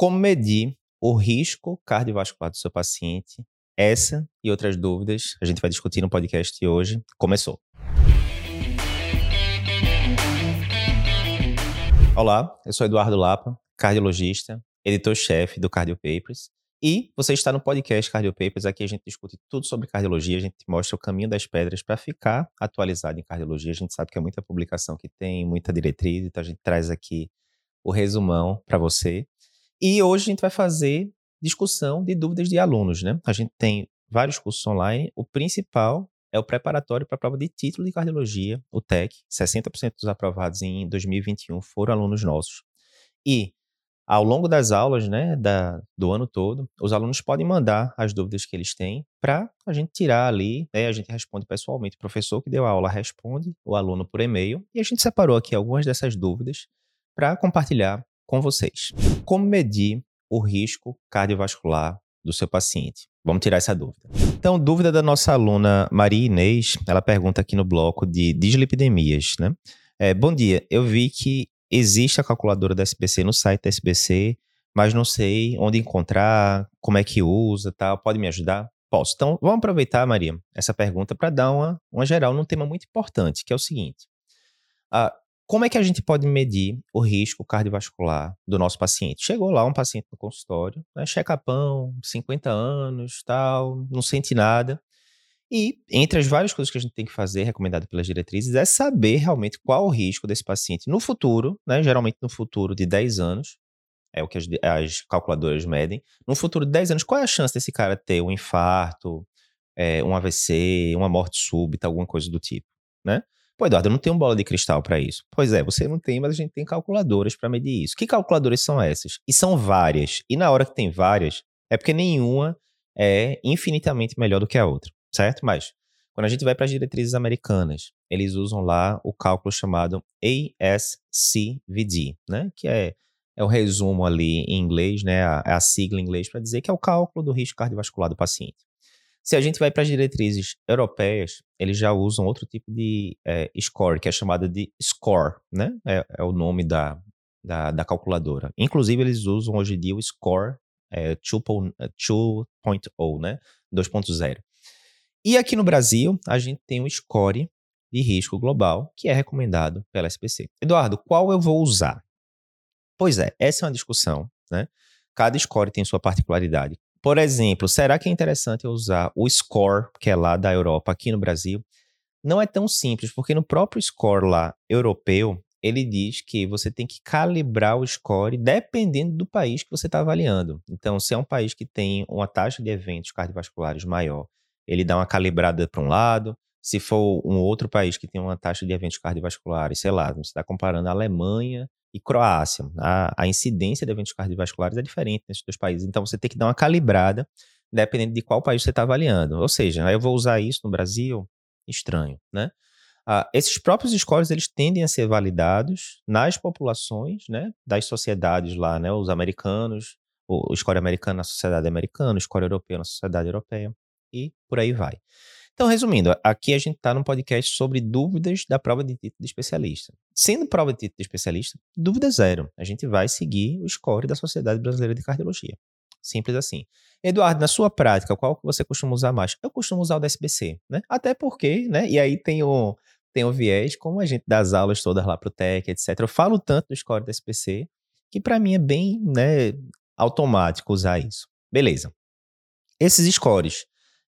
Como medir o risco cardiovascular do seu paciente? Essa e outras dúvidas a gente vai discutir no podcast de hoje. Começou! Olá, eu sou Eduardo Lapa, cardiologista, editor-chefe do Cardio Papers. E você está no podcast Cardio Papers. Aqui a gente discute tudo sobre cardiologia, a gente mostra o caminho das pedras para ficar atualizado em cardiologia. A gente sabe que é muita publicação que tem, muita diretriz, então a gente traz aqui o resumão para você. E hoje a gente vai fazer discussão de dúvidas de alunos, né? A gente tem vários cursos online. O principal é o preparatório para a prova de título de cardiologia, o TEC. 60% dos aprovados em 2021 foram alunos nossos. E ao longo das aulas, né, da, do ano todo, os alunos podem mandar as dúvidas que eles têm para a gente tirar ali, né, a gente responde pessoalmente. O professor que deu a aula responde o aluno por e-mail e a gente separou aqui algumas dessas dúvidas para compartilhar com vocês. Como medir o risco cardiovascular do seu paciente? Vamos tirar essa dúvida. Então, dúvida da nossa aluna Maria Inês, ela pergunta aqui no bloco de dislipidemias, né? É, bom dia, eu vi que existe a calculadora da SBC no site da SBC, mas não sei onde encontrar, como é que usa, tal. Pode me ajudar? Posso. Então, vamos aproveitar, Maria, essa pergunta para dar uma, uma geral num tema muito importante, que é o seguinte. Uh, como é que a gente pode medir o risco cardiovascular do nosso paciente? Chegou lá um paciente no consultório, né, checa-pão, 50 anos, tal, não sente nada. E entre as várias coisas que a gente tem que fazer, recomendado pelas diretrizes, é saber realmente qual o risco desse paciente no futuro, né? Geralmente no futuro de 10 anos, é o que as, as calculadoras medem. No futuro de 10 anos, qual é a chance desse cara ter um infarto, é, um AVC, uma morte súbita, alguma coisa do tipo, né? Pô, Eduardo, eu não tenho bola de cristal para isso. Pois é, você não tem, mas a gente tem calculadoras para medir isso. Que calculadoras são essas? E são várias. E na hora que tem várias, é porque nenhuma é infinitamente melhor do que a outra certo? Mas quando a gente vai para as diretrizes americanas, eles usam lá o cálculo chamado ASCVD, né? Que é, é o resumo ali em inglês, né? A, a sigla em inglês para dizer que é o cálculo do risco cardiovascular do paciente. Se a gente vai para as diretrizes europeias, eles já usam outro tipo de é, score, que é chamada de SCORE, né? É, é o nome da, da, da, calculadora. Inclusive, eles usam hoje em dia o SCORE é, 2.0, né? 2.0. E aqui no Brasil, a gente tem o score de risco global, que é recomendado pela SPC. Eduardo, qual eu vou usar? Pois é, essa é uma discussão, né? Cada score tem sua particularidade. Por exemplo, será que é interessante eu usar o score, que é lá da Europa, aqui no Brasil? Não é tão simples, porque no próprio score lá europeu, ele diz que você tem que calibrar o score dependendo do país que você está avaliando. Então, se é um país que tem uma taxa de eventos cardiovasculares maior ele dá uma calibrada para um lado. Se for um outro país que tem uma taxa de eventos cardiovasculares, sei lá, você está comparando a Alemanha e Croácia, a, a incidência de eventos cardiovasculares é diferente nesses dois países. Então você tem que dar uma calibrada dependendo de qual país você está avaliando. Ou seja, eu vou usar isso no Brasil? Estranho, né? Ah, esses próprios scores eles tendem a ser validados nas populações, né, das sociedades lá, né, os americanos, o, o score americano na sociedade americana, o score europeu na sociedade europeia e por aí vai. Então, resumindo, aqui a gente está num podcast sobre dúvidas da prova de título de especialista. Sendo prova de título de especialista, dúvida zero. A gente vai seguir o score da Sociedade Brasileira de Cardiologia. Simples assim. Eduardo, na sua prática, qual que você costuma usar mais? Eu costumo usar o da SBC, né? Até porque, né? E aí tem o, tem o viés, como a gente dá as aulas todas lá pro TEC, etc. Eu falo tanto do score da SBC, que para mim é bem, né, automático usar isso. Beleza. Esses scores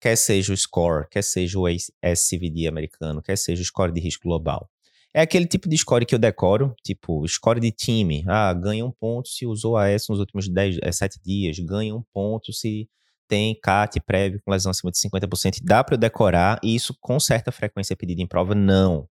quer seja o score, quer seja o SCVD americano, quer seja o score de risco global. É aquele tipo de score que eu decoro, tipo, score de time. Ah, ganha um ponto se usou AS nos últimos 10, é, 7 dias, ganha um ponto se tem CAT prévio com lesão acima de 50%. Dá para eu decorar e isso com certa frequência é pedido em prova? Não.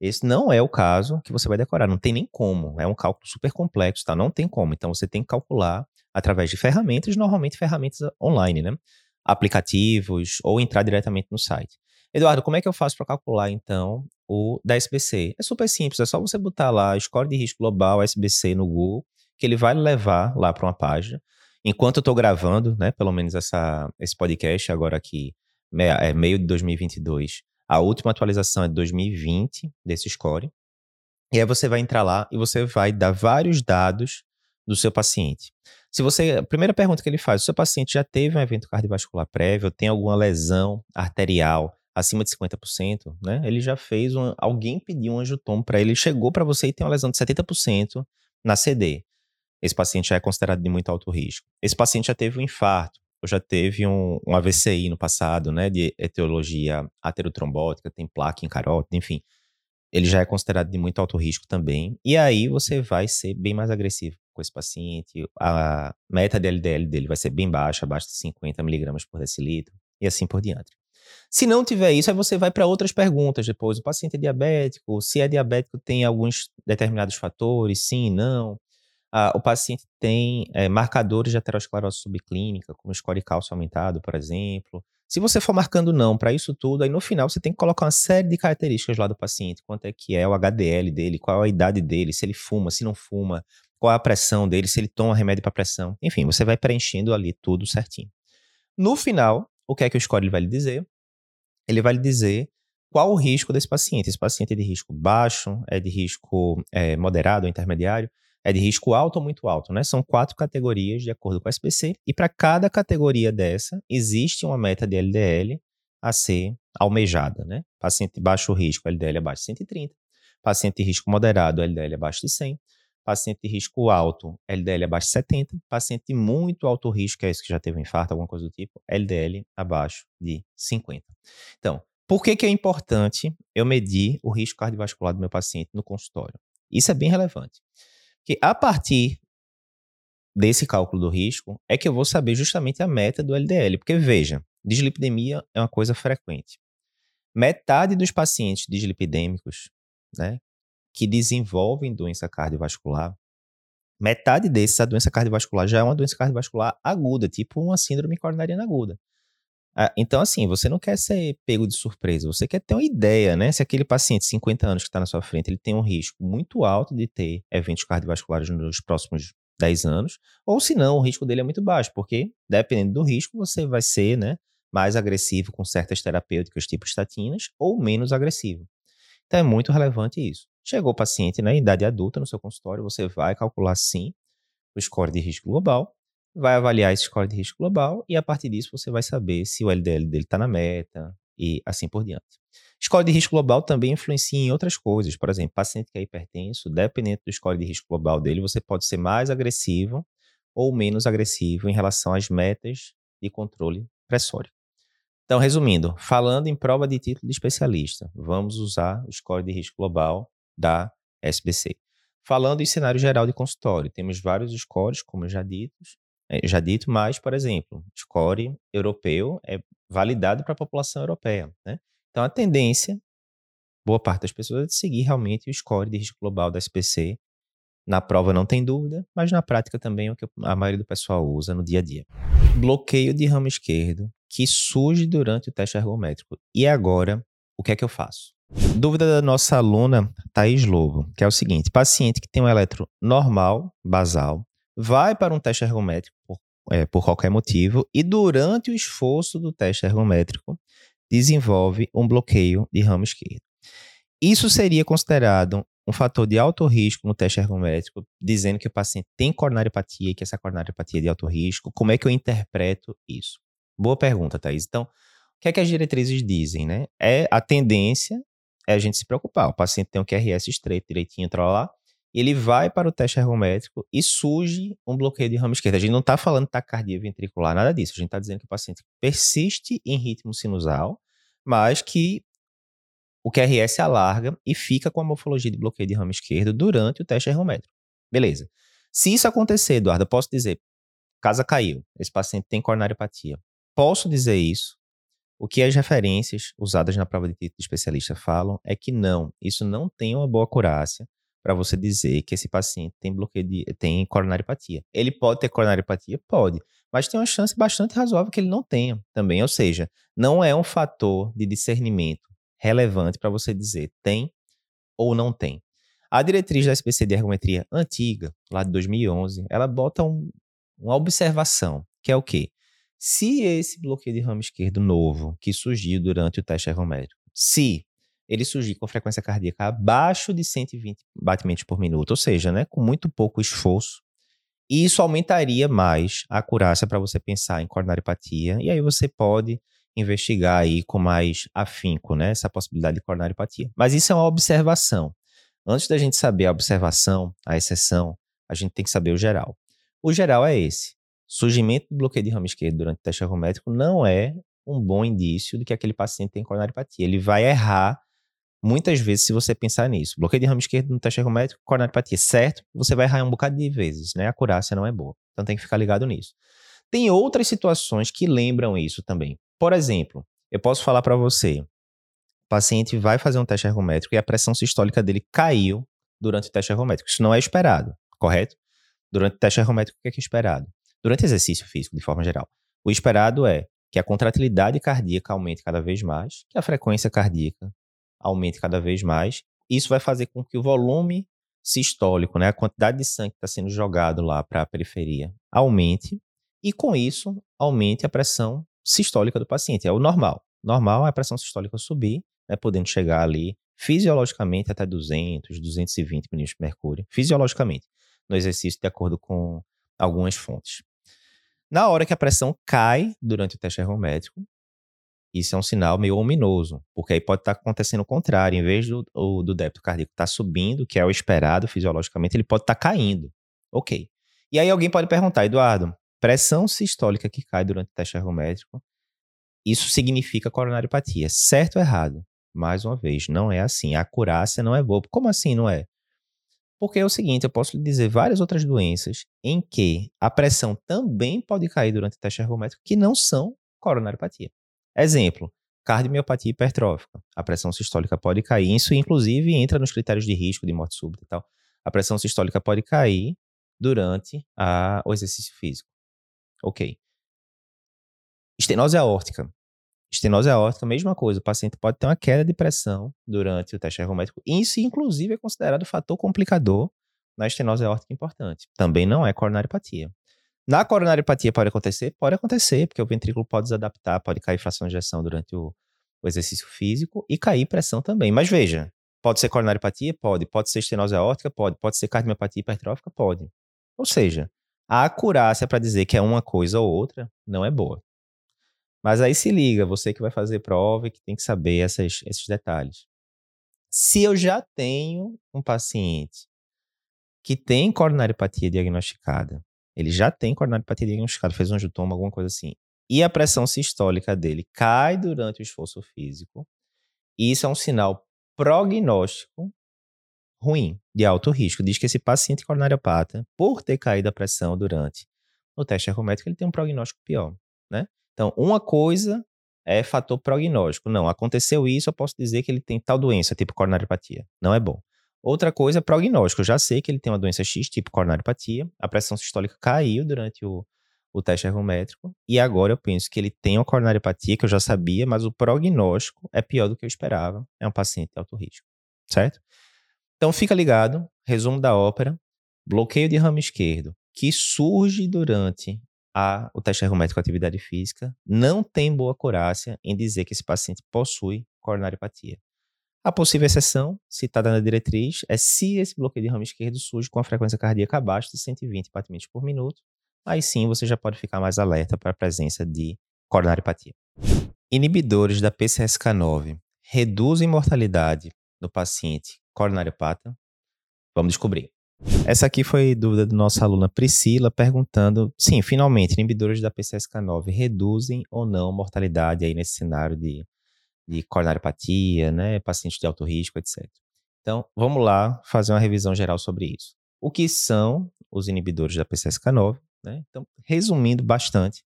Esse não é o caso que você vai decorar, não tem nem como. É um cálculo super complexo, tá? Não tem como. Então você tem que calcular através de ferramentas, normalmente ferramentas online, né? Aplicativos ou entrar diretamente no site. Eduardo, como é que eu faço para calcular então o da SBC? É super simples, é só você botar lá score de risco global SBC no Google, que ele vai levar lá para uma página. Enquanto eu estou gravando, né, pelo menos essa, esse podcast agora aqui, é meio de 2022, a última atualização é de 2020 desse score. E aí você vai entrar lá e você vai dar vários dados do seu paciente. Se você, a primeira pergunta que ele faz, o seu paciente já teve um evento cardiovascular prévio, tem alguma lesão arterial acima de 50%, né? Ele já fez um, alguém pediu um angiotomo para ele, chegou para você e tem uma lesão de 70% na CD. Esse paciente já é considerado de muito alto risco. Esse paciente já teve um infarto, ou já teve um, um AVCI no passado, né, de etiologia aterotrombótica, tem placa em carótida, enfim. Ele já é considerado de muito alto risco também. E aí você vai ser bem mais agressivo com esse paciente. A meta de LDL dele vai ser bem baixa, abaixo de 50 miligramas por decilitro, e assim por diante. Se não tiver isso, aí você vai para outras perguntas depois. O paciente é diabético? Se é diabético, tem alguns determinados fatores? Sim, não. Ah, o paciente tem é, marcadores de aterosclerose subclínica, como score cálcio aumentado, por exemplo. Se você for marcando não para isso tudo, aí no final você tem que colocar uma série de características lá do paciente. Quanto é que é o HDL dele, qual é a idade dele, se ele fuma, se não fuma, qual é a pressão dele, se ele toma remédio para pressão. Enfim, você vai preenchendo ali tudo certinho. No final, o que é que o score vai lhe dizer? Ele vai lhe dizer qual o risco desse paciente. Esse paciente é de risco baixo, é de risco é, moderado ou intermediário é de risco alto ou muito alto, né? São quatro categorias de acordo com a SPC, e para cada categoria dessa, existe uma meta de LDL a ser almejada, né? Paciente de baixo risco, LDL abaixo de 130. Paciente de risco moderado, LDL abaixo de 100. Paciente de risco alto, LDL abaixo de 70. Paciente de muito alto risco, que é esse que já teve um infarto, alguma coisa do tipo, LDL abaixo de 50. Então, por que, que é importante eu medir o risco cardiovascular do meu paciente no consultório? Isso é bem relevante que a partir desse cálculo do risco é que eu vou saber justamente a meta do LDL. Porque, veja, dislipidemia é uma coisa frequente. Metade dos pacientes dislipidêmicos né, que desenvolvem doença cardiovascular, metade desses, a doença cardiovascular já é uma doença cardiovascular aguda, tipo uma síndrome coronariana aguda. Ah, então, assim, você não quer ser pego de surpresa, você quer ter uma ideia, né? Se aquele paciente, 50 anos que está na sua frente, ele tem um risco muito alto de ter eventos cardiovasculares nos próximos 10 anos, ou se não, o risco dele é muito baixo, porque dependendo do risco, você vai ser, né, mais agressivo com certas terapêuticas tipo estatinas ou menos agressivo. Então é muito relevante isso. Chegou o paciente na né, idade adulta no seu consultório, você vai calcular sim o score de risco global vai avaliar esse score de risco global e a partir disso você vai saber se o LDL dele está na meta e assim por diante. Score de risco global também influencia em outras coisas. Por exemplo, paciente que é hipertenso, dependendo do score de risco global dele, você pode ser mais agressivo ou menos agressivo em relação às metas de controle pressório. Então, resumindo, falando em prova de título de especialista, vamos usar o score de risco global da SBC. Falando em cenário geral de consultório, temos vários scores, como já ditos, é, já dito, mas, por exemplo, score europeu é validado para a população europeia. Né? Então, a tendência, boa parte das pessoas, é de seguir realmente o score de risco global da SPC. Na prova não tem dúvida, mas na prática também é o que a maioria do pessoal usa no dia a dia. Bloqueio de ramo esquerdo que surge durante o teste ergométrico. E agora, o que é que eu faço? Dúvida da nossa aluna Thaís Lobo, que é o seguinte: paciente que tem um eletro normal, basal, vai para um teste ergométrico por, é, por qualquer motivo e durante o esforço do teste ergométrico desenvolve um bloqueio de ramo esquerdo. Isso seria considerado um fator de alto risco no teste ergométrico, dizendo que o paciente tem coronariopatia e que essa coronariopatia é de alto risco. Como é que eu interpreto isso? Boa pergunta, Thaís. Então, o que é que as diretrizes dizem, né? É a tendência é a gente se preocupar. O paciente tem um QRS estreito, direitinho, lá ele vai para o teste ergométrico e surge um bloqueio de ramo esquerdo. A gente não está falando taquicardia ventricular, nada disso. A gente está dizendo que o paciente persiste em ritmo sinusal, mas que o QRS alarga e fica com a morfologia de bloqueio de ramo esquerdo durante o teste ergométrico. Beleza. Se isso acontecer, Eduardo, eu posso dizer, casa caiu, esse paciente tem coronariopatia. Posso dizer isso? O que as referências usadas na prova de título de especialista falam é que não, isso não tem uma boa acurácia para você dizer que esse paciente tem bloqueio de tem coronariopatia. Ele pode ter coronariopatia? Pode, mas tem uma chance bastante razoável que ele não tenha também, ou seja, não é um fator de discernimento relevante para você dizer tem ou não tem. A diretriz da SPC de ergometria antiga, lá de 2011, ela bota um, uma observação, que é o quê? Se esse bloqueio de ramo esquerdo novo que surgiu durante o teste ergométrico, se ele surgir com frequência cardíaca abaixo de 120 batimentos por minuto, ou seja, né, com muito pouco esforço, isso aumentaria mais a acurácia para você pensar em coronariopatia. E aí você pode investigar aí com mais afinco, né, essa possibilidade de coronariopatia. Mas isso é uma observação. Antes da gente saber a observação, a exceção, a gente tem que saber o geral. O geral é esse. Surgimento do bloqueio de ramo esquerdo durante o teste ergométrico não é um bom indício de que aquele paciente tem coronariopatia. Ele vai errar muitas vezes se você pensar nisso. Bloqueio de ramo esquerdo no teste ergométrico, coronariopatia, certo? Você vai errar um bocado de vezes, né? A acurácia não é boa. Então tem que ficar ligado nisso. Tem outras situações que lembram isso também. Por exemplo, eu posso falar para você, o paciente vai fazer um teste ergométrico e a pressão sistólica dele caiu durante o teste ergométrico. Isso não é esperado, correto? Durante o teste ergométrico, o que é, que é esperado? Durante exercício físico, de forma geral. O esperado é que a contratilidade cardíaca aumente cada vez mais, que a frequência cardíaca aumente cada vez mais. Isso vai fazer com que o volume sistólico, né, a quantidade de sangue que está sendo jogado lá para a periferia, aumente. E com isso, aumente a pressão sistólica do paciente. É o normal. Normal é a pressão sistólica subir, né, podendo chegar ali fisiologicamente até 200, 220 milímetros de mercúrio, fisiologicamente, no exercício de acordo com algumas fontes. Na hora que a pressão cai durante o teste ergométrico, isso é um sinal meio ominoso, porque aí pode estar tá acontecendo o contrário. Em vez do, do débito cardíaco estar tá subindo, que é o esperado fisiologicamente, ele pode estar tá caindo. Ok. E aí alguém pode perguntar, Eduardo, pressão sistólica que cai durante o teste ergométrico, isso significa coronariopatia. Certo ou errado? Mais uma vez, não é assim. A acurácia não é boa. Como assim não é? Porque é o seguinte, eu posso lhe dizer várias outras doenças em que a pressão também pode cair durante o teste ergométrico que não são coronariopatia. Exemplo, cardiomiopatia hipertrófica. A pressão sistólica pode cair. Isso, inclusive, entra nos critérios de risco de morte súbita e tal. A pressão sistólica pode cair durante a, o exercício físico. Ok. Estenose aórtica. Estenose aórtica, mesma coisa. O paciente pode ter uma queda de pressão durante o teste ergométrico. Isso, inclusive, é considerado fator complicador na estenose aórtica importante. Também não é coronariopatia. Na coronariopatia pode acontecer? Pode acontecer, porque o ventrículo pode desadaptar, pode cair fração de ejeção durante o, o exercício físico e cair pressão também. Mas veja, pode ser coronariopatia? Pode. Pode ser estenose aórtica? Pode. Pode ser cardiomiopatia hipertrófica? Pode. Ou seja, a acurácia para dizer que é uma coisa ou outra não é boa. Mas aí se liga, você que vai fazer prova e que tem que saber essas, esses detalhes. Se eu já tenho um paciente que tem coronariopatia diagnosticada ele já tem coronariopatia diagnosticada, fez um angiotoma, alguma coisa assim. E a pressão sistólica dele cai durante o esforço físico. Isso é um sinal prognóstico ruim, de alto risco. Diz que esse paciente coronariopata, por ter caído a pressão durante o teste ergométrico, ele tem um prognóstico pior, né? Então, uma coisa é fator prognóstico. Não, aconteceu isso, eu posso dizer que ele tem tal doença, tipo coronariopatia. Não é bom. Outra coisa é prognóstico. Eu já sei que ele tem uma doença X, tipo coronariopatia. A pressão sistólica caiu durante o, o teste ergométrico. E agora eu penso que ele tem uma coronariopatia, que eu já sabia, mas o prognóstico é pior do que eu esperava. É um paciente de alto risco. Certo? Então fica ligado. Resumo da ópera. Bloqueio de ramo esquerdo, que surge durante a, o teste ergométrico de atividade física, não tem boa acurácia em dizer que esse paciente possui coronariopatia. A possível exceção, citada na diretriz, é se esse bloqueio de ramo esquerdo surge com a frequência cardíaca abaixo de 120 batimentos por minuto, aí sim você já pode ficar mais alerta para a presença de coronariopatia. Inibidores da PCSK9 reduzem mortalidade no paciente coronariopata? Vamos descobrir. Essa aqui foi dúvida da nossa aluna Priscila, perguntando: sim, finalmente, inibidores da PCSK9 reduzem ou não mortalidade aí nesse cenário de de coronariopatia, né, pacientes de alto risco, etc. Então, vamos lá fazer uma revisão geral sobre isso. O que são os inibidores da PCSK9? Né? Então, resumindo bastante,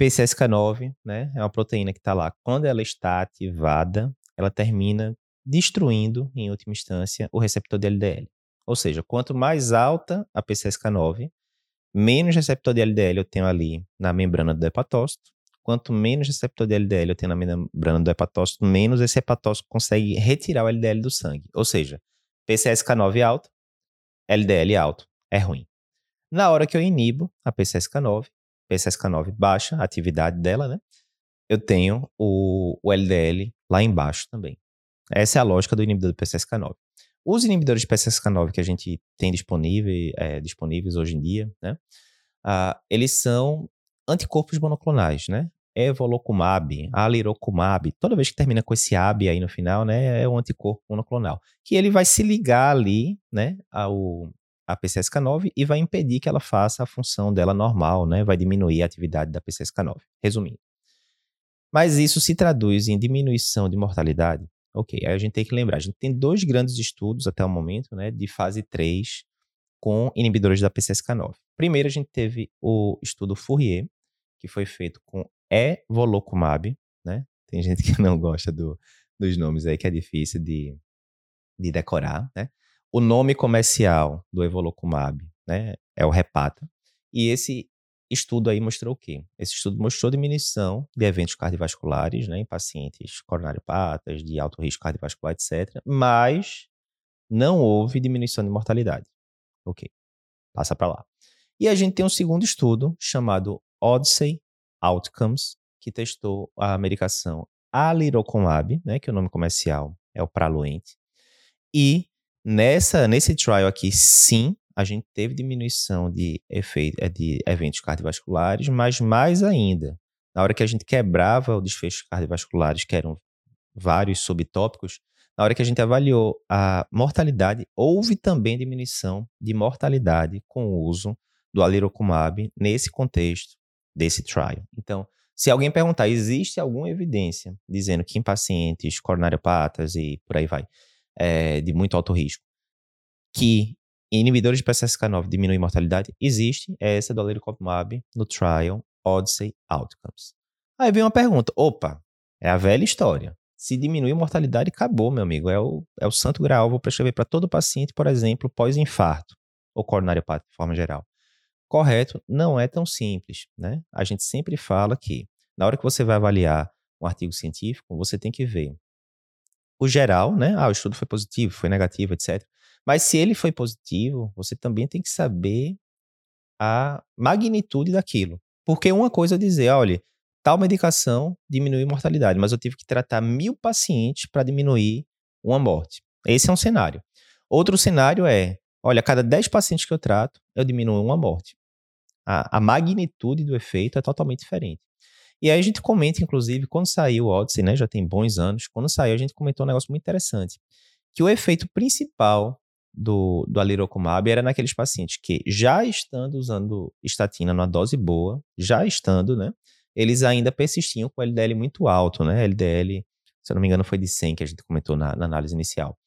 PCSK9 né, é uma proteína que está lá. Quando ela está ativada, ela termina destruindo, em última instância, o receptor de LDL. Ou seja, quanto mais alta a PCSK9, menos receptor de LDL eu tenho ali na membrana do hepatócito, quanto menos receptor de LDL eu tenho na membrana do hepatócito, menos esse hepatócito consegue retirar o LDL do sangue. Ou seja, PCSK9 alto, LDL alto, é ruim. Na hora que eu inibo a PCSK9, PCSK9 baixa a atividade dela, né? Eu tenho o, o LDL lá embaixo também. Essa é a lógica do inibidor do PCSK9. Os inibidores de PCSK9 que a gente tem disponível, é, disponíveis hoje em dia, né? Uh, eles são anticorpos monoclonais, né? Evolocumab, alirocumab, toda vez que termina com esse AB aí no final, né, é um anticorpo monoclonal, que ele vai se ligar ali, né, ao a PCSK9 e vai impedir que ela faça a função dela normal, né, vai diminuir a atividade da PCSK9, resumindo. Mas isso se traduz em diminuição de mortalidade? Ok, aí a gente tem que lembrar, a gente tem dois grandes estudos até o momento, né, de fase 3 com inibidores da PCSK9. Primeiro a gente teve o estudo Fourier, que foi feito com evolocumab, né? Tem gente que não gosta do, dos nomes aí, que é difícil de, de decorar, né? O nome comercial do evolocumab, né, é o Repata. E esse estudo aí mostrou o quê? Esse estudo mostrou diminuição de eventos cardiovasculares, né, em pacientes coronariopatas, de alto risco cardiovascular, etc. Mas não houve diminuição de mortalidade. Ok, passa para lá. E a gente tem um segundo estudo chamado Odyssey Outcomes, que testou a medicação Alirocumab, né, que é o nome comercial é o Praluent. E nessa nesse trial aqui, sim, a gente teve diminuição de efeito eh, de eventos cardiovasculares, mas mais ainda, na hora que a gente quebrava os desfechos cardiovasculares, que eram vários subtópicos, na hora que a gente avaliou a mortalidade, houve também diminuição de mortalidade com o uso do alirocumab nesse contexto desse trial. Então, se alguém perguntar, existe alguma evidência dizendo que em pacientes coronariopatas e por aí vai, é, de muito alto risco, que inibidores de PCSK9 diminuem mortalidade? Existe, é essa do alirocumab no trial Odyssey Outcomes. Aí vem uma pergunta, opa, é a velha história. Se diminuir mortalidade, acabou, meu amigo. É o, é o santo grau. Vou prescrever para todo paciente, por exemplo, pós-infarto ou coronariopata de forma geral correto não é tão simples, né? A gente sempre fala que na hora que você vai avaliar um artigo científico, você tem que ver o geral, né? Ah, o estudo foi positivo, foi negativo, etc. Mas se ele foi positivo, você também tem que saber a magnitude daquilo. Porque uma coisa é dizer, olha, tal medicação diminui a mortalidade, mas eu tive que tratar mil pacientes para diminuir uma morte. Esse é um cenário. Outro cenário é, olha, a cada 10 pacientes que eu trato, eu diminuo uma morte a, a magnitude do efeito é totalmente diferente. E aí a gente comenta, inclusive, quando saiu o Odyssey, né, já tem bons anos, quando saiu a gente comentou um negócio muito interessante, que o efeito principal do, do alirocumab era naqueles pacientes que já estando usando estatina numa dose boa, já estando, né, eles ainda persistiam com LDL muito alto, né, LDL, se eu não me engano, foi de 100 que a gente comentou na, na análise inicial.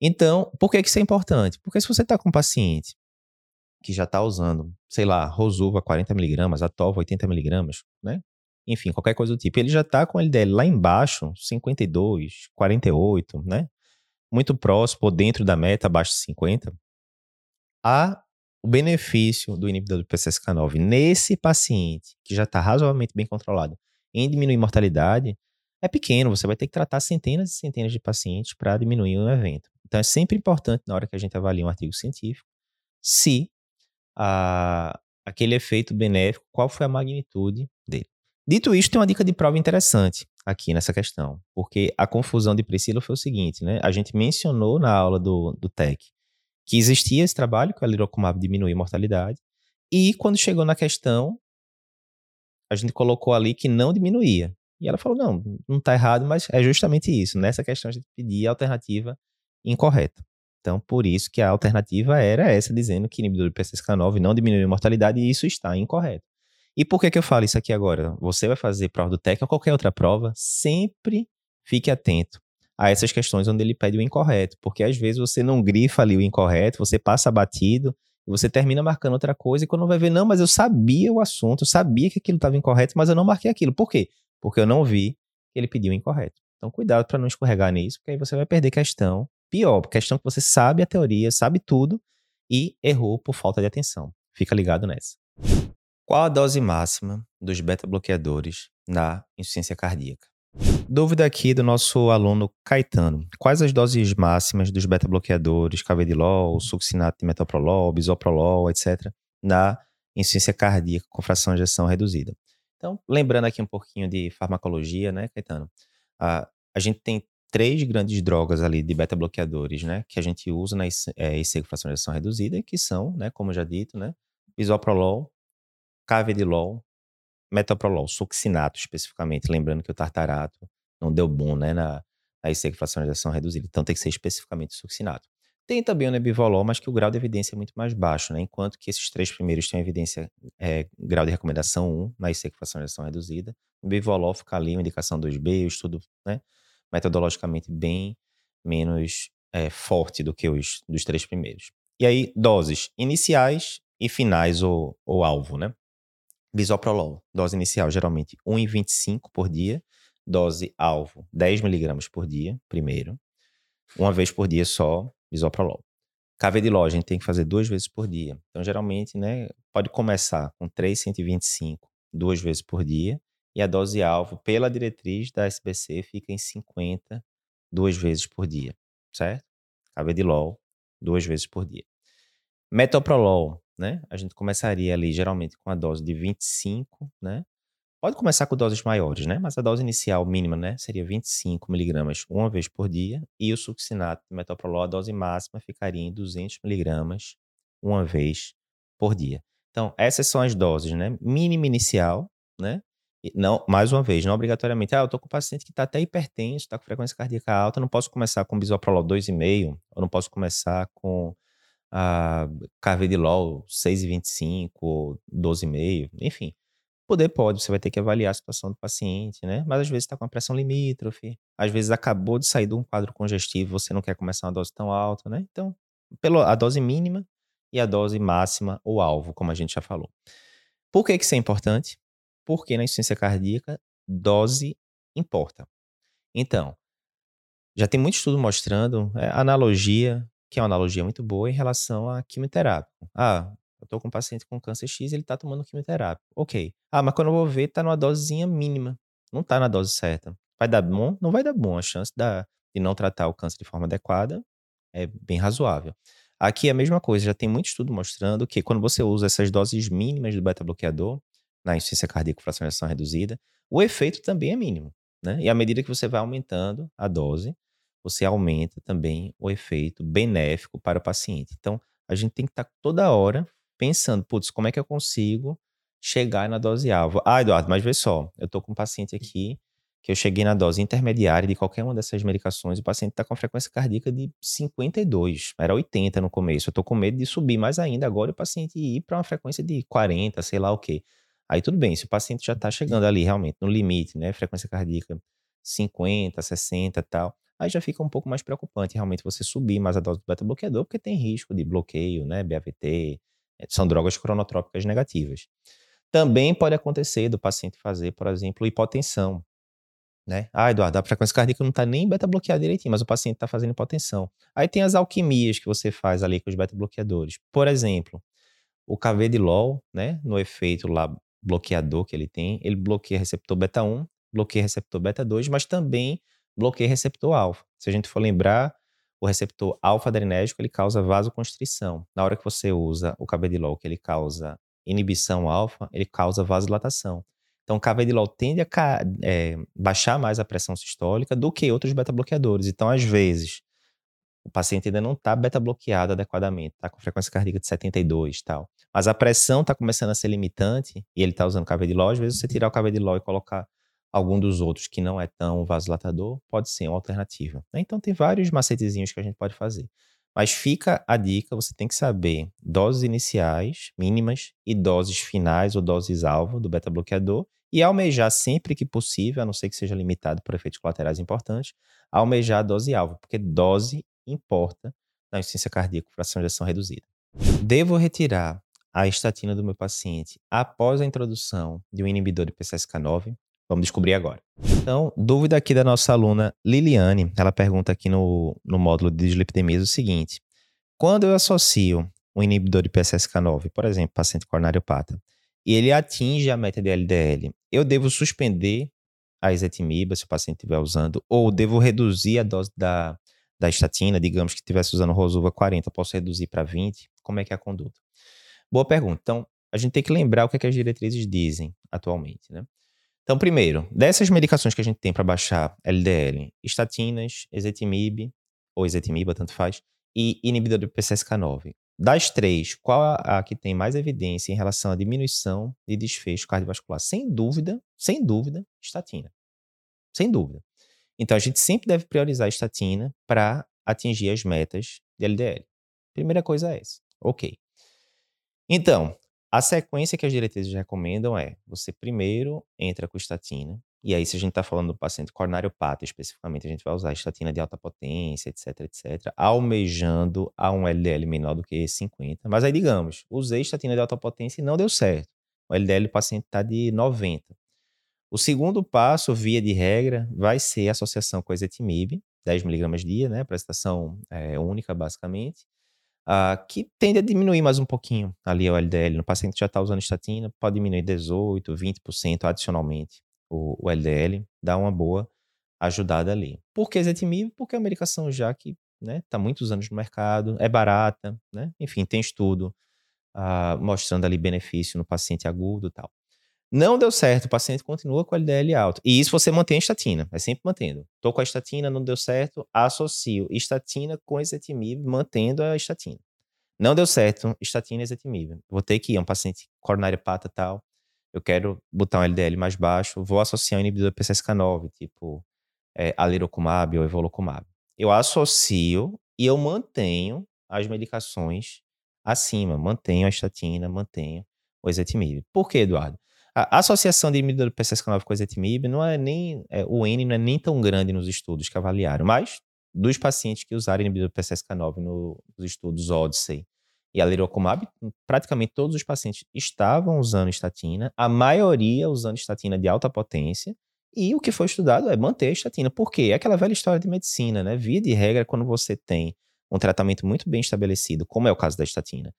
Então, por que, que isso é importante? Porque se você está com um paciente que já está usando, sei lá, Rosuva 40mg, Atova 80mg, né? Enfim, qualquer coisa do tipo. Ele já está com LDL lá embaixo, 52, 48, né? Muito próximo ou dentro da meta, abaixo de 50. Há o benefício do inibidor do PCSK9 nesse paciente que já está razoavelmente bem controlado em diminuir mortalidade é pequeno. Você vai ter que tratar centenas e centenas de pacientes para diminuir um evento. Então é sempre importante na hora que a gente avalia um artigo científico se a, aquele efeito benéfico, qual foi a magnitude. Dito isto, tem uma dica de prova interessante aqui nessa questão, porque a confusão de Priscila foi o seguinte, né? A gente mencionou na aula do, do TEC que existia esse trabalho que a lirocumab diminui a mortalidade, e quando chegou na questão, a gente colocou ali que não diminuía. E ela falou, não, não está errado, mas é justamente isso. Nessa questão a gente pedia a alternativa incorreta. Então, por isso que a alternativa era essa, dizendo que inibidor de PCSK9 não diminui a mortalidade, e isso está incorreto. E por que, que eu falo isso aqui agora? Você vai fazer prova do TEC ou qualquer outra prova, sempre fique atento a essas questões onde ele pede o incorreto, porque às vezes você não grifa ali o incorreto, você passa batido, você termina marcando outra coisa, e quando vai ver, não, mas eu sabia o assunto, eu sabia que aquilo estava incorreto, mas eu não marquei aquilo. Por quê? Porque eu não vi que ele pediu o incorreto. Então, cuidado para não escorregar nisso, porque aí você vai perder questão pior, questão que você sabe a teoria, sabe tudo e errou por falta de atenção. Fica ligado nessa. Qual a dose máxima dos beta-bloqueadores na insuficiência cardíaca? Dúvida aqui do nosso aluno Caetano. Quais as doses máximas dos beta-bloqueadores, cavedilol, succinato de metoprolol, bisoprolol, etc., na insuficiência cardíaca com fração de ejeção reduzida? Então, lembrando aqui um pouquinho de farmacologia, né, Caetano? A, gente tem três grandes drogas ali de beta-bloqueadores, né? Que a gente usa na é, fracionalização reduzida, que são, né, como já dito, né? Isoprolol, Cavedilol, Metoprolol, succinato especificamente. Lembrando que o tartarato não deu bom, né, na, na fracionalização reduzida. Então tem que ser especificamente succinato. Tem também o Nebivolol, mas que o grau de evidência é muito mais baixo, né? Enquanto que esses três primeiros têm evidência, é, grau de recomendação 1, na fracionalização reduzida. O Nebivolol fica ali, uma indicação 2B, o estudo, né? Metodologicamente bem menos é, forte do que os dos três primeiros. E aí, doses iniciais e finais ou alvo, né? Bisoprolol, dose inicial geralmente 1,25 por dia, dose alvo 10 miligramas por dia, primeiro. Uma vez por dia só, bisoprolol. Cavedilol a gente tem que fazer duas vezes por dia. Então, geralmente, né, pode começar com 3,125 duas vezes por dia e a dose alvo pela diretriz da SBC fica em 50 duas vezes por dia, certo? Cavedilol duas vezes por dia. Metoprolol, né? A gente começaria ali geralmente com a dose de 25, né? Pode começar com doses maiores, né? Mas a dose inicial mínima, né, seria 25 miligramas uma vez por dia e o succinato de metoprolol, a dose máxima ficaria em 200 miligramas uma vez por dia. Então, essas são as doses, né? Mínima inicial, né? não, mais uma vez, não obrigatoriamente. Ah, eu tô com um paciente que está até hipertenso, está com frequência cardíaca alta, não posso começar com bisoprolol 2,5, ou não posso começar com a carvedilol 6,25 ou 12,5, enfim. Poder pode, você vai ter que avaliar a situação do paciente, né? Mas às vezes está com a pressão limítrofe, às vezes acabou de sair de um quadro congestivo, você não quer começar uma dose tão alta, né? Então, pela, a dose mínima e a dose máxima ou alvo, como a gente já falou. Por que, que isso é importante? Porque na insuficiência cardíaca, dose importa. Então, já tem muito estudo mostrando é, analogia, que é uma analogia muito boa em relação à quimioterapia. Ah, eu tô com um paciente com câncer X, ele tá tomando quimioterapia. Ok. Ah, mas quando eu vou ver, tá numa dosezinha mínima. Não tá na dose certa. Vai dar bom? Não vai dar bom. A chance da, de não tratar o câncer de forma adequada é bem razoável. Aqui é a mesma coisa, já tem muito estudo mostrando que quando você usa essas doses mínimas do beta-bloqueador, na insuficiência cardíaca com fracionação reduzida, o efeito também é mínimo. Né? E à medida que você vai aumentando a dose, você aumenta também o efeito benéfico para o paciente. Então, a gente tem que estar toda hora pensando, putz, como é que eu consigo chegar na dose alvo? Ah, Eduardo, mas vê só, eu tô com um paciente aqui que eu cheguei na dose intermediária de qualquer uma dessas medicações, o paciente está com frequência cardíaca de 52, era 80 no começo. Eu tô com medo de subir mais ainda agora o paciente ir para uma frequência de 40, sei lá o quê. Aí tudo bem, se o paciente já está chegando ali realmente no limite, né, frequência cardíaca 50, 60 e tal, aí já fica um pouco mais preocupante realmente você subir mais a dose do beta-bloqueador, porque tem risco de bloqueio, né, BAVT, é, são drogas cronotrópicas negativas. Também pode acontecer do paciente fazer, por exemplo, hipotensão. Né? Ah, Eduardo, a frequência cardíaca não está nem beta-bloqueada direitinho, mas o paciente está fazendo hipotensão. Aí tem as alquimias que você faz ali com os beta-bloqueadores. Por exemplo, o Cavedilol, né, no efeito lá bloqueador que ele tem, ele bloqueia receptor beta 1, bloqueia receptor beta 2, mas também bloqueia receptor alfa. Se a gente for lembrar, o receptor alfa-adrenérgico ele causa vasoconstrição. Na hora que você usa o cabedilol, que ele causa inibição alfa, ele causa vasodilatação. Então, o cabedilol tende a é, baixar mais a pressão sistólica do que outros beta-bloqueadores. Então, às vezes, o paciente ainda não está beta-bloqueado adequadamente, está com frequência cardíaca de 72 e tal. Mas a pressão está começando a ser limitante e ele está usando cabedilol. Às vezes, você tirar o cabedilol e colocar algum dos outros que não é tão vasodilatador, pode ser uma alternativa. Né? Então tem vários macetezinhos que a gente pode fazer. Mas fica a dica, você tem que saber doses iniciais, mínimas, e doses finais ou doses alvo do beta-bloqueador, e almejar sempre que possível, a não ser que seja limitado por efeitos colaterais importantes, almejar a dose alvo, porque dose importa na insuficiência cardíaca com fração de ação reduzida. Devo retirar a estatina do meu paciente após a introdução de um inibidor de PCSK9? Vamos descobrir agora. Então, dúvida aqui da nossa aluna Liliane. Ela pergunta aqui no, no módulo de dislipidemia o seguinte: quando eu associo um inibidor de PCSK9, por exemplo, paciente coronariopata, e ele atinge a meta de LDL, eu devo suspender a ezetimiba se o paciente estiver usando, ou devo reduzir a dose da, da estatina, digamos que estivesse usando Rosuva 40, posso reduzir para 20? Como é que é a conduta? Boa pergunta. Então, a gente tem que lembrar o que, é que as diretrizes dizem atualmente, né? Então, primeiro, dessas medicações que a gente tem para baixar LDL, estatinas, ezetimibe, ou ezetimiba, tanto faz, e inibidor do PCSK9. Das três, qual a, a que tem mais evidência em relação à diminuição de desfecho cardiovascular? Sem dúvida, sem dúvida, estatina. Sem dúvida. Então, a gente sempre deve priorizar a estatina para atingir as metas de LDL. Primeira coisa é essa. Ok. Então, a sequência que as diretrizes recomendam é: você primeiro entra com estatina, e aí, se a gente está falando do paciente coronariopata especificamente, a gente vai usar estatina de alta potência, etc, etc, almejando a um LDL menor do que 50. Mas aí, digamos, usei estatina de alta potência e não deu certo. O LDL do paciente está de 90. O segundo passo, via de regra, vai ser a associação com ezetimibe, 10mg dia, né, prestação é, única, basicamente, uh, que tende a diminuir mais um pouquinho ali o LDL. No paciente que já está usando estatina, pode diminuir 18, 20% adicionalmente o, o, LDL, dá uma boa ajudada ali. Por que ezetimibe? Porque é uma medicação já que está né, tá muitos anos no mercado, é barata, né? enfim, tem estudo uh, mostrando ali benefício no paciente agudo e tal. Não deu certo, o paciente continua com LDL alto. E isso você mantém a estatina, é sempre mantendo. Estou com a estatina, não deu certo, associo estatina com ezetimibe, mantendo a estatina. Não deu certo, estatina e ezetimibe. Vou ter que ir, é um paciente coronariopata tal, eu quero botar um LDL mais baixo, vou associar um inibidor PCSK9, tipo é, alirocumab ou evolocumab. Eu associo e eu mantenho as medicações acima, mantenho a estatina, mantenho o ezetimibe. Por que, Eduardo? A associação de inibidor do PCSK9 com ezetimibe não é nem, é, o N não é nem tão grande nos estudos que avaliaram, mas dos pacientes que usaram inibidor do PCSK9 no, nos estudos Odyssey e a Lirocumab, praticamente todos os pacientes estavam usando estatina, a maioria usando estatina de alta potência, e o que foi estudado é manter a estatina. Por quê? É aquela velha história de medicina, né? Via de regra, quando você tem um tratamento muito bem estabelecido, como é o caso da estatina,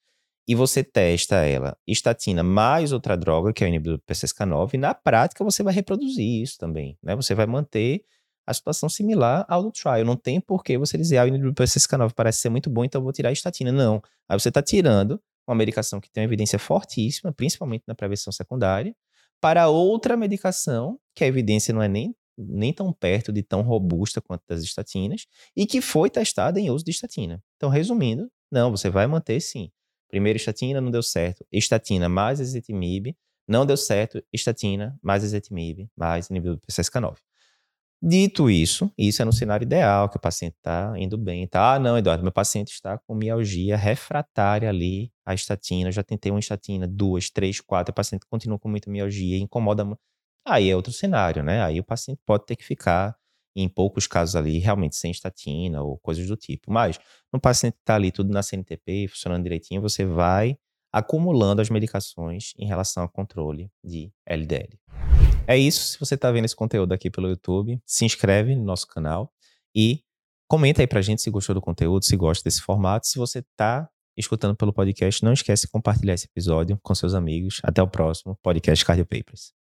e você testa ela, estatina mais outra droga, que é o inibidor do PCSK9, e na prática você vai reproduzir isso também, né? Você vai manter a situação similar ao do trial. Não tem por que você dizer, ah, o inibidor do PCSK9 parece ser muito bom, então eu vou tirar a estatina. Não. Aí você está tirando uma medicação que tem uma evidência fortíssima, principalmente na prevenção secundária, para outra medicação, que a evidência não é nem, nem tão perto de tão robusta quanto das estatinas, e que foi testada em uso de estatina. Então, resumindo, não, você vai manter sim. Primeiro estatina, não deu certo. Estatina mais ezetimibe, não deu certo. Estatina mais ezetimibe, mais inibidor do PCSK9. Dito isso, isso é no cenário ideal, que o paciente está indo bem. Tá? Ah, não, Eduardo, meu paciente está com mialgia refratária ali à estatina. Eu já tentei uma estatina, duas, três, quatro. O paciente continua com muita mialgia, incomoda. Aí é outro cenário, né? Aí o paciente pode ter que ficar em poucos casos ali, realmente sem estatina ou coisas do tipo. Mas no paciente que está ali tudo na CNTP, funcionando direitinho, você vai acumulando as medicações em relação ao controle de LDL. É isso. Se você está vendo esse conteúdo aqui pelo YouTube, se inscreve no nosso canal e comenta aí pra gente se gostou do conteúdo, se gosta desse formato. Se você está escutando pelo podcast, não esquece de compartilhar esse episódio com seus amigos. Até o próximo podcast Cardio Papers.